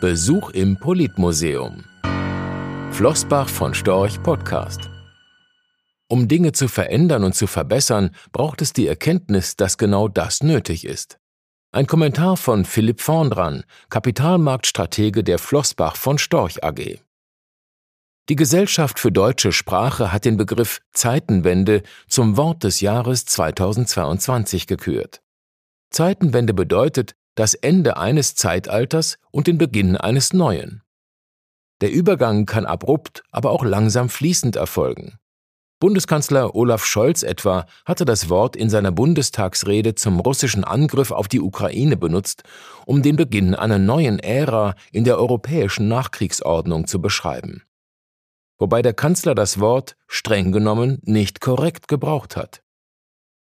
Besuch im Politmuseum. Flossbach von Storch Podcast. Um Dinge zu verändern und zu verbessern, braucht es die Erkenntnis, dass genau das nötig ist. Ein Kommentar von Philipp Vorndran, Kapitalmarktstratege der Flossbach von Storch AG. Die Gesellschaft für deutsche Sprache hat den Begriff Zeitenwende zum Wort des Jahres 2022 gekürt. Zeitenwende bedeutet, das Ende eines Zeitalters und den Beginn eines neuen. Der Übergang kann abrupt, aber auch langsam fließend erfolgen. Bundeskanzler Olaf Scholz etwa hatte das Wort in seiner Bundestagsrede zum russischen Angriff auf die Ukraine benutzt, um den Beginn einer neuen Ära in der europäischen Nachkriegsordnung zu beschreiben. Wobei der Kanzler das Wort streng genommen nicht korrekt gebraucht hat.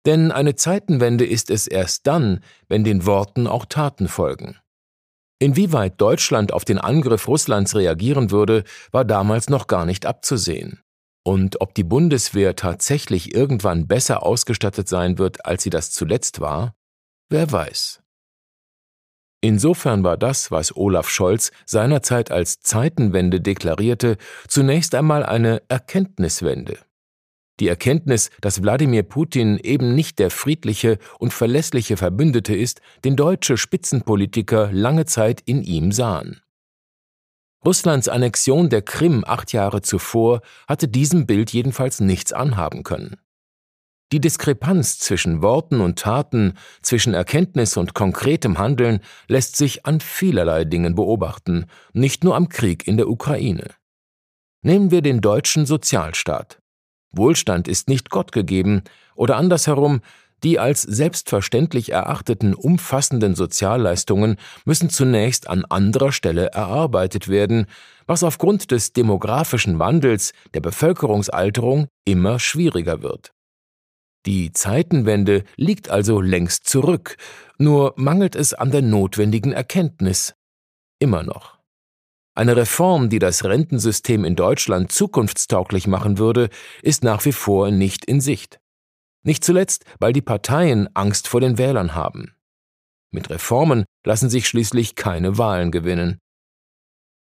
Denn eine Zeitenwende ist es erst dann, wenn den Worten auch Taten folgen. Inwieweit Deutschland auf den Angriff Russlands reagieren würde, war damals noch gar nicht abzusehen. Und ob die Bundeswehr tatsächlich irgendwann besser ausgestattet sein wird, als sie das zuletzt war, wer weiß. Insofern war das, was Olaf Scholz seinerzeit als Zeitenwende deklarierte, zunächst einmal eine Erkenntniswende. Die Erkenntnis, dass Wladimir Putin eben nicht der friedliche und verlässliche Verbündete ist, den deutsche Spitzenpolitiker lange Zeit in ihm sahen. Russlands Annexion der Krim acht Jahre zuvor hatte diesem Bild jedenfalls nichts anhaben können. Die Diskrepanz zwischen Worten und Taten, zwischen Erkenntnis und konkretem Handeln lässt sich an vielerlei Dingen beobachten, nicht nur am Krieg in der Ukraine. Nehmen wir den deutschen Sozialstaat. Wohlstand ist nicht Gott gegeben, oder andersherum, die als selbstverständlich erachteten umfassenden Sozialleistungen müssen zunächst an anderer Stelle erarbeitet werden, was aufgrund des demografischen Wandels, der Bevölkerungsalterung immer schwieriger wird. Die Zeitenwende liegt also längst zurück, nur mangelt es an der notwendigen Erkenntnis. Immer noch. Eine Reform, die das Rentensystem in Deutschland zukunftstauglich machen würde, ist nach wie vor nicht in Sicht. Nicht zuletzt, weil die Parteien Angst vor den Wählern haben. Mit Reformen lassen sich schließlich keine Wahlen gewinnen.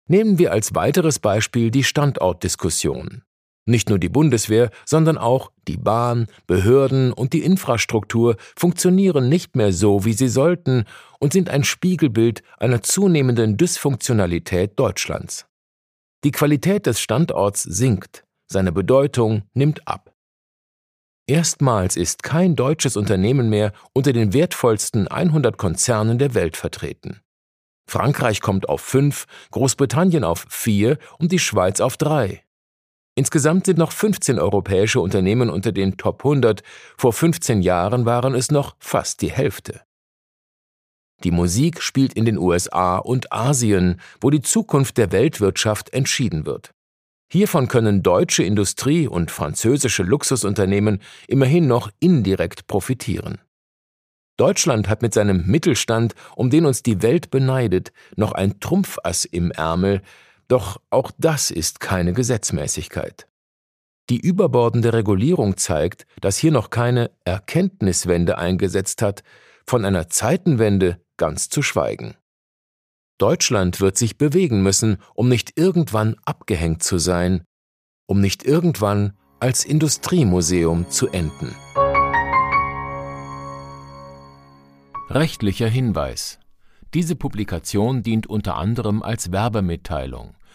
Nehmen wir als weiteres Beispiel die Standortdiskussion. Nicht nur die Bundeswehr, sondern auch die Bahn, Behörden und die Infrastruktur funktionieren nicht mehr so, wie sie sollten und sind ein Spiegelbild einer zunehmenden Dysfunktionalität Deutschlands. Die Qualität des Standorts sinkt, seine Bedeutung nimmt ab. Erstmals ist kein deutsches Unternehmen mehr unter den wertvollsten 100 Konzernen der Welt vertreten. Frankreich kommt auf fünf, Großbritannien auf vier und die Schweiz auf drei. Insgesamt sind noch 15 europäische Unternehmen unter den Top 100, vor 15 Jahren waren es noch fast die Hälfte. Die Musik spielt in den USA und Asien, wo die Zukunft der Weltwirtschaft entschieden wird. Hiervon können deutsche Industrie und französische Luxusunternehmen immerhin noch indirekt profitieren. Deutschland hat mit seinem Mittelstand, um den uns die Welt beneidet, noch ein Trumpfass im Ärmel, doch auch das ist keine Gesetzmäßigkeit. Die überbordende Regulierung zeigt, dass hier noch keine Erkenntniswende eingesetzt hat, von einer Zeitenwende ganz zu schweigen. Deutschland wird sich bewegen müssen, um nicht irgendwann abgehängt zu sein, um nicht irgendwann als Industriemuseum zu enden. Rechtlicher Hinweis. Diese Publikation dient unter anderem als Werbemitteilung.